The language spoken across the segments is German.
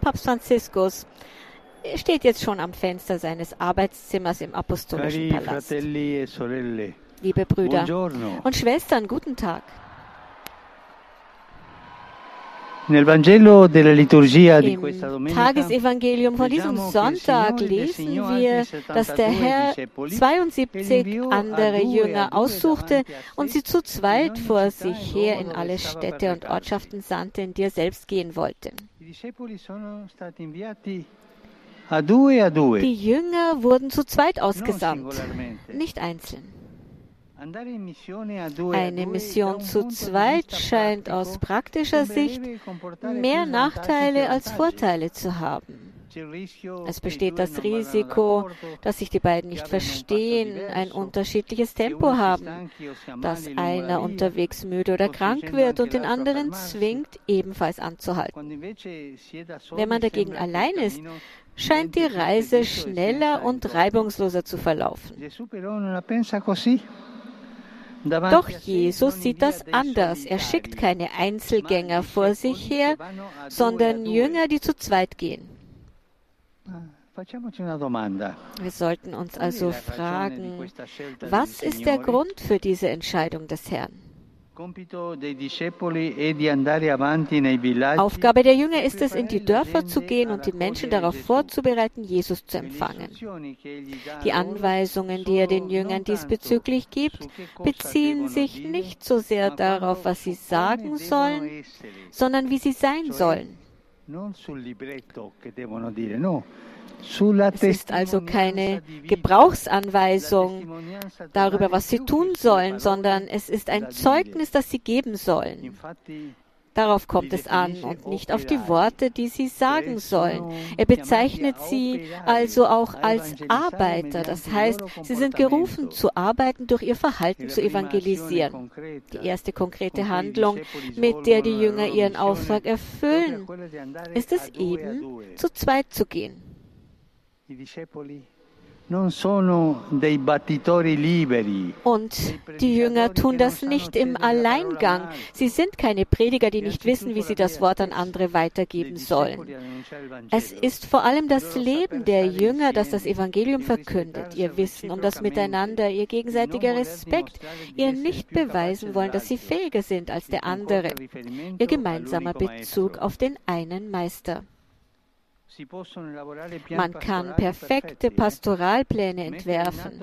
Papst Franziskus steht jetzt schon am Fenster seines Arbeitszimmers im Apostolischen Palast. e Liebe Brüder und Schwestern, guten Tag. Im Tagesevangelium von diesem Sonntag lesen wir, dass der 72 Herr discepoli e 72 inviò a andere Jünger aussuchte und sie zu zweit vor sich her in alle Städte und. Ortschaften sandte, in die er selbst gehen wollte. Die Jünger wurden zu zweit ausgesandt, nicht einzeln. Eine Mission zu zweit scheint aus praktischer Sicht mehr Nachteile als. Vorteile zu haben. Es besteht das Risiko, dass sich die beiden nicht verstehen, ein unterschiedliches che Tempo haben, dass einer unterwegs müde oder krank wird und den anderen zwingt, ebenfalls anzuhalten. Wenn man dagegen allein ist, scheint die Reise schneller und reibungsloser zu verlaufen. Doch Jesus sieht das anders. Er schickt keine Einzelgänger vor sich her, sondern. Jünger, die zu zweit gehen. Wir sollten uns also fragen, was ist der? Grund für diese Entscheidung des Herrn? Aufgabe der e Jünger ist es, in die Dörfer zu gehen und die Menschen darauf vorzubereiten, Jesus zu E empfangen. Die Anweisungen, die er den Jüngern diesbezüglich gibt, beziehen sich nicht so sehr darauf, was sie sagen sollen, sondern wie sie sein sollen. Es ist also keine. Gebrauchsanweisung darüber, was sie tun sollen, sondern es ist ein Zeugnis, das sie geben sollen. Darauf kommt es an und nicht auf die Worte, die sie sagen sollen. Er bezeichnet sie also auch als Arbeiter. Das heißt, sie sind gerufen zu arbeiten, durch ihr Verhalten zu evangelisieren. Die erste konkrete Handlung, mit der die Jünger ihren Auftrag erfüllen, ist es eben, zu zweit zu gehen. Und die Jünger tun das nicht im Alleingang. Sie sind keine Prediger, die nicht wissen, wie sie das Wort an andere weitergeben sollen. Es ist vor allem das Leben der Jünger, das das Evangelium verkündet, ihr Wissen um das Miteinander, ihr gegenseitiger Respekt, ihr nicht beweisen wollen, dass sie fähiger sind als der andere, ihr gemeinsamer Bezug auf den einen Meister. Man kann perfekte Pastoralpläne entwerfen,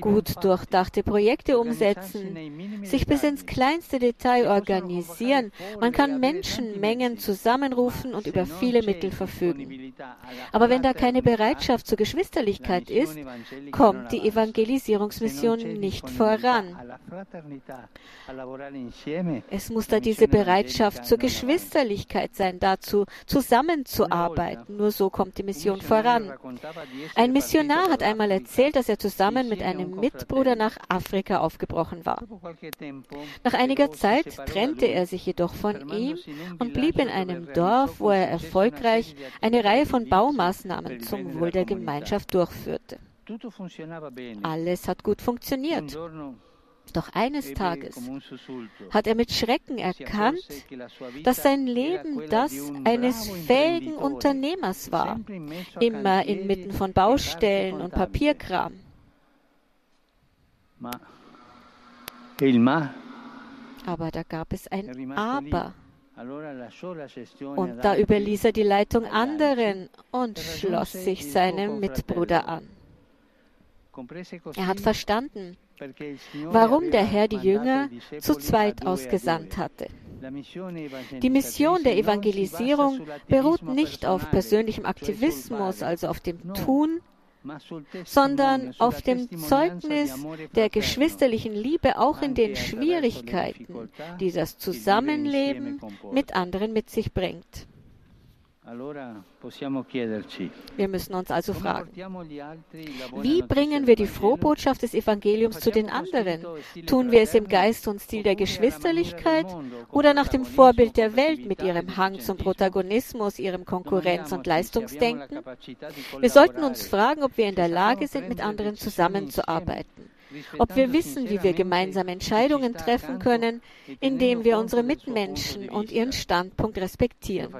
gut durchdachte Projekte umsetzen, sich bis ins kleinste Detail organisieren. Man kann Menschenmengen zusammenrufen und über viele Mittel verfügen. Aber wenn da keine Bereitschaft zur Geschwisterlichkeit ist, kommt die Evangelisierungsmission nicht voran. Es muss da diese Bereitschaft zur Geschwisterlichkeit sein, dazu zusammenzuarbeiten. Nur so kommt die Mission voran. Ein Missionar hat einmal erzählt, dass er zusammen mit einem Mitbruder nach Afrika aufgebrochen war. Nach einiger Zeit trennte er sich jedoch von ihm und blieb in einem Dorf, wo er erfolgreich eine Reihe von Baumaßnahmen zum Wohl der Gemeinschaft durchführte. Alles hat gut funktioniert. Doch eines Tages hat er mit Schrecken erkannt, dass sein Leben das eines fähigen Unternehmers war, immer inmitten von Baustellen und Papierkram. Aber da gab es ein Aber. Und da überließ er die Leitung anderen und schloss sich seinem Mitbruder an. Er hat verstanden, warum der Herr die Jünger zu zweit ausgesandt hatte. Die Mission der Evangelisierung beruht nicht auf persönlichem Aktivismus, also auf dem Tun, sondern auf dem Zeugnis der geschwisterlichen Liebe auch in den Schwierigkeiten, die das Zusammenleben mit anderen mit sich bringt. Wir müssen uns also fragen, wie bringen wir die Frohbotschaft des Evangeliums zu den anderen? Tun wir es im Geist und Stil der Geschwisterlichkeit oder nach dem Vorbild der Welt mit ihrem Hang zum Protagonismus, ihrem Konkurrenz- und Leistungsdenken? Wir sollten uns fragen, ob wir in der Lage sind, mit anderen zusammenzuarbeiten. Ob wir wissen, wie wir gemeinsam Entscheidungen treffen können, indem wir unsere Mitmenschen und ihren Standpunkt respektieren.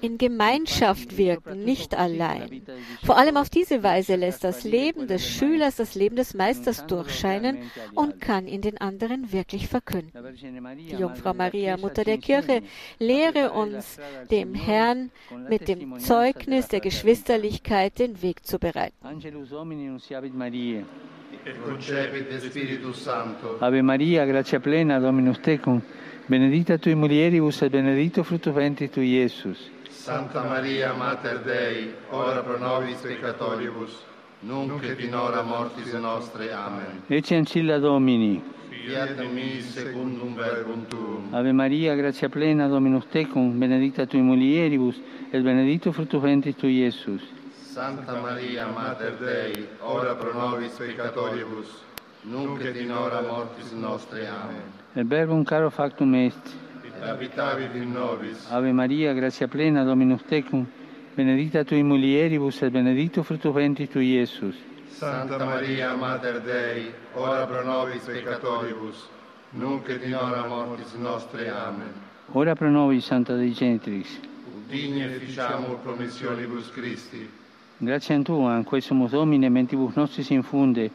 In Gemeinschaft wirken, nicht allein. Vor allem auf diese Weise lässt das Leben des Schülers das Leben des Meisters durchscheinen und kann ihn den anderen wirklich verkünden. Die Jungfrau Maria, Mutter der Kirche, lehre uns, dem Herrn mit dem Zeugnis der Geschwisterlichkeit den Weg zu bereiten. Ave Maria, gratia plena, Dominus tecum, benedicta tui mulieribus et benedictus fructus ventris tui, Iesus. Santa Maria, Mater Dei, ora pro nobis peccatoribus, nunc et in hora mortis nostre. Amen. Ecce ancilla Domini. Fiat mi secundum verbum tuum. Ave Maria, gratia plena, Dominus tecum, benedicta tui mulieribus, et benedictus fructus ventris tui, Iesus. Santa Maria, Mater Dei, ora pro nobis peccatoribus, nunc et in hora mortis nostre. Amen. Et verbum caro factum est. Et habitavit in nobis. Ave Maria, gratia plena, Dominus tecum, benedicta tui mulieribus, et benedictus fructus ventris tui, Iesus. Santa Maria, Mater Dei, ora pro nobis peccatoribus, nunc et in hora mortis nostre. Amen. Ora pro nobis, Santa Dei Genitrix. Digne ficiamur promissionibus Christi. Grazie a Tua, quae sumus Domine, mentibus nostris infunde,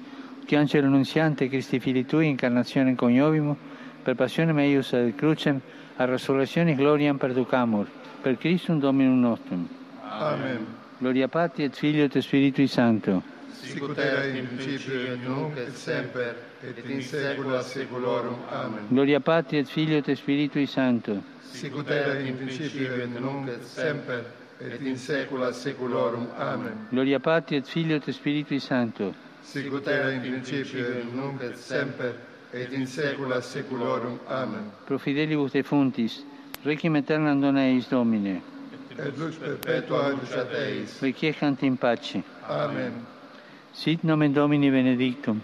che angelo annunziante Christi Fili Tui, incarnazione coniovimus, per passione meius ad crucem, a resurrectionis gloriam perducamur, per Christum Dominum nostrum. Amen. Gloria Patri et Filio et Spiritui Sancto. Sicut erat in principio et nunc et semper et in saecula saeculorum. Amen. Gloria Patri et Filio et Spiritui Sancto. Sicut erat in principio et nunc et semper et in saecula saeculorum. Amen. Gloria Patri et Filio et Spiritui Sancto. Sicut erat in principio et nunc et semper et in saecula saeculorum. Amen. Pro fidelibus defunctis, requiem aeternam dona eis Domine. Et lux perpetua luceat eis. Requiescant in pace. Amen. Sit nomen Domini benedictum.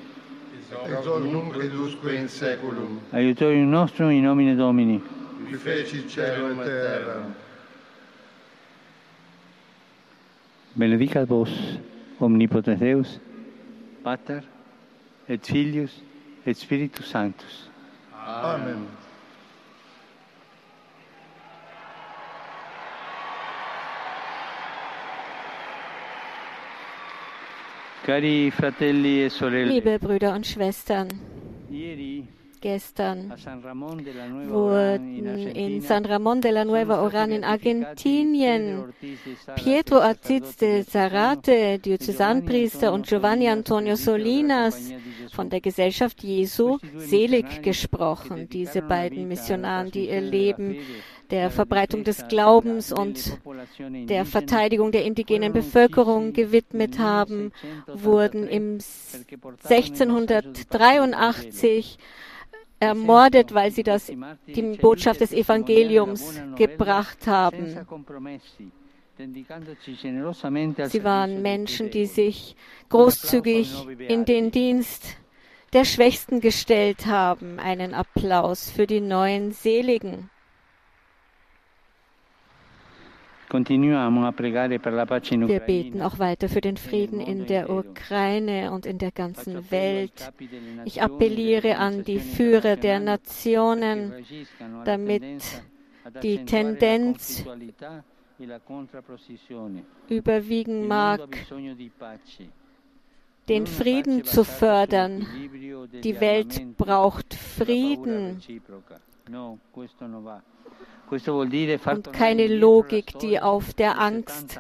Ex hoc nunc et usque in saeculum. Aiutorium nostrum in nomine Domini. Qui feci cielo et terra. Benedicat vos, omnipotens Deus, Pater, et Filius, et Spiritus Sanctus. Amen. Cari fratelli e sorelle, Liebe Brüder und Schwestern, in wurden in San Ramón de la Nueva Oran in Argentinien. Pietro Aziz de Zarate, Diözesanpriester, und Giovanni Antonio Solinas von der Gesellschaft Jesu selig gesprochen. Diese beiden Missionaren, die ihr Leben der Verbreitung des Glaubens und der Verteidigung der indigenen Bevölkerung gewidmet haben, wurden im 1683 ermordet, weil sie das, die Botschaft des Evangeliums gebracht haben. Sie waren Menschen, die sich großzügig in den Dienst der Schwächsten gestellt haben. Einen Applaus für die neuen Seligen. Wir beten auch weiter für den Frieden in der Ukraine und in der ganzen Welt. Ich appelliere an die Führer der Nationen, damit die Tendenz überwiegen mag, den Frieden zu fördern. Die Welt braucht Frieden und keine Logik, die auf der Angst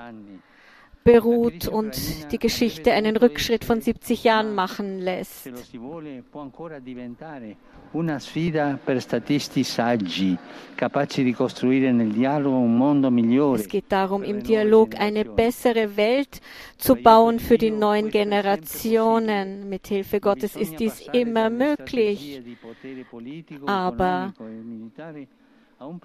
beruht und die Geschichte einen Rückschritt von 70 Jahren machen lässt. Una sfida per statisti saggi, capaci di costruire nel dialogo un mondo migliore. Es geht darum, im Dialog eine bessere Welt zu bauen für die neuen Generationen. Mit Hilfe Gottes ist dies immer möglich. Aber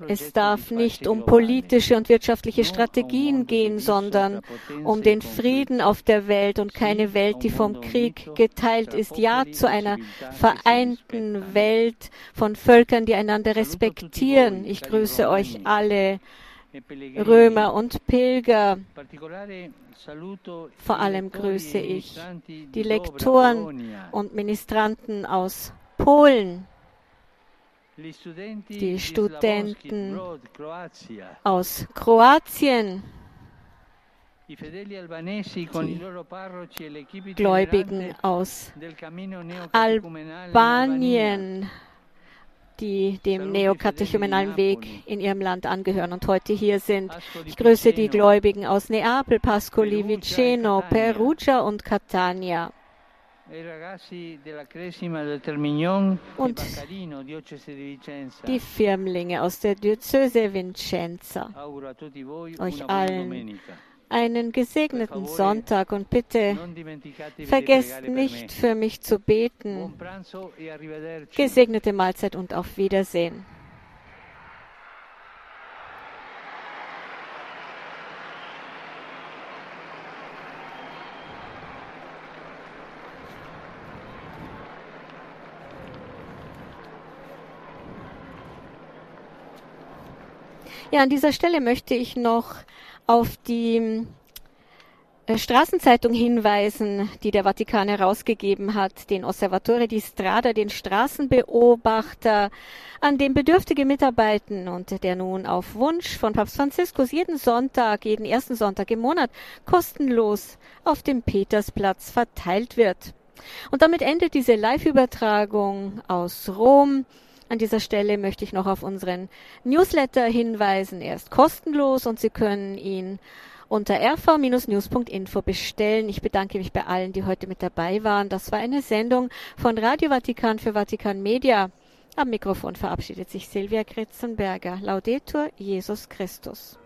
es darf nicht um politische und wirtschaftliche Strategien gehen, sondern um den Frieden auf der Welt und keine Welt, die vom Krieg geteilt ist. Ja zu einer vereinten Welt von Völkern, die einander respektieren. Ich grüße euch alle Römer und Pilger. Vor allem grüße ich die Lektoren und Ministranten aus Polen, die Studenten aus Kroatien, die Gläubigen aus Albanien, die dem neokatechumenalen Weg in ihrem Land angehören und heute hier sind. Ich grüße die Gläubigen aus Neapel, Pascoli Viceno, Perugia und Catania. Und die Firmlinge aus der Diözese Vicenza. Euch allen einen gesegneten Sonntag und bitte vergesst nicht für mich zu beten. Gesegnete Mahlzeit und auf Wiedersehen. Ja, an dieser Stelle möchte ich noch auf die äh, Straßenzeitung hinweisen, die der Vatikan herausgegeben hat, den Osservatore di Strada, den Straßenbeobachter, an dem Bedürftige mitarbeiten und der nun auf Wunsch von Papst Franziskus jeden Sonntag, jeden ersten Sonntag im Monat kostenlos auf dem Petersplatz verteilt wird. Und damit endet diese Live-Übertragung aus Rom. An dieser Stelle möchte ich noch auf unseren Newsletter hinweisen. Er ist kostenlos und Sie können ihn unter rv-news.info bestellen. Ich bedanke mich bei allen, die heute mit dabei waren. Das war eine Sendung von Radio Vatikan für Vatikan Media. Am Mikrofon verabschiedet sich Silvia Kritzenberger. Laudetur Jesus Christus.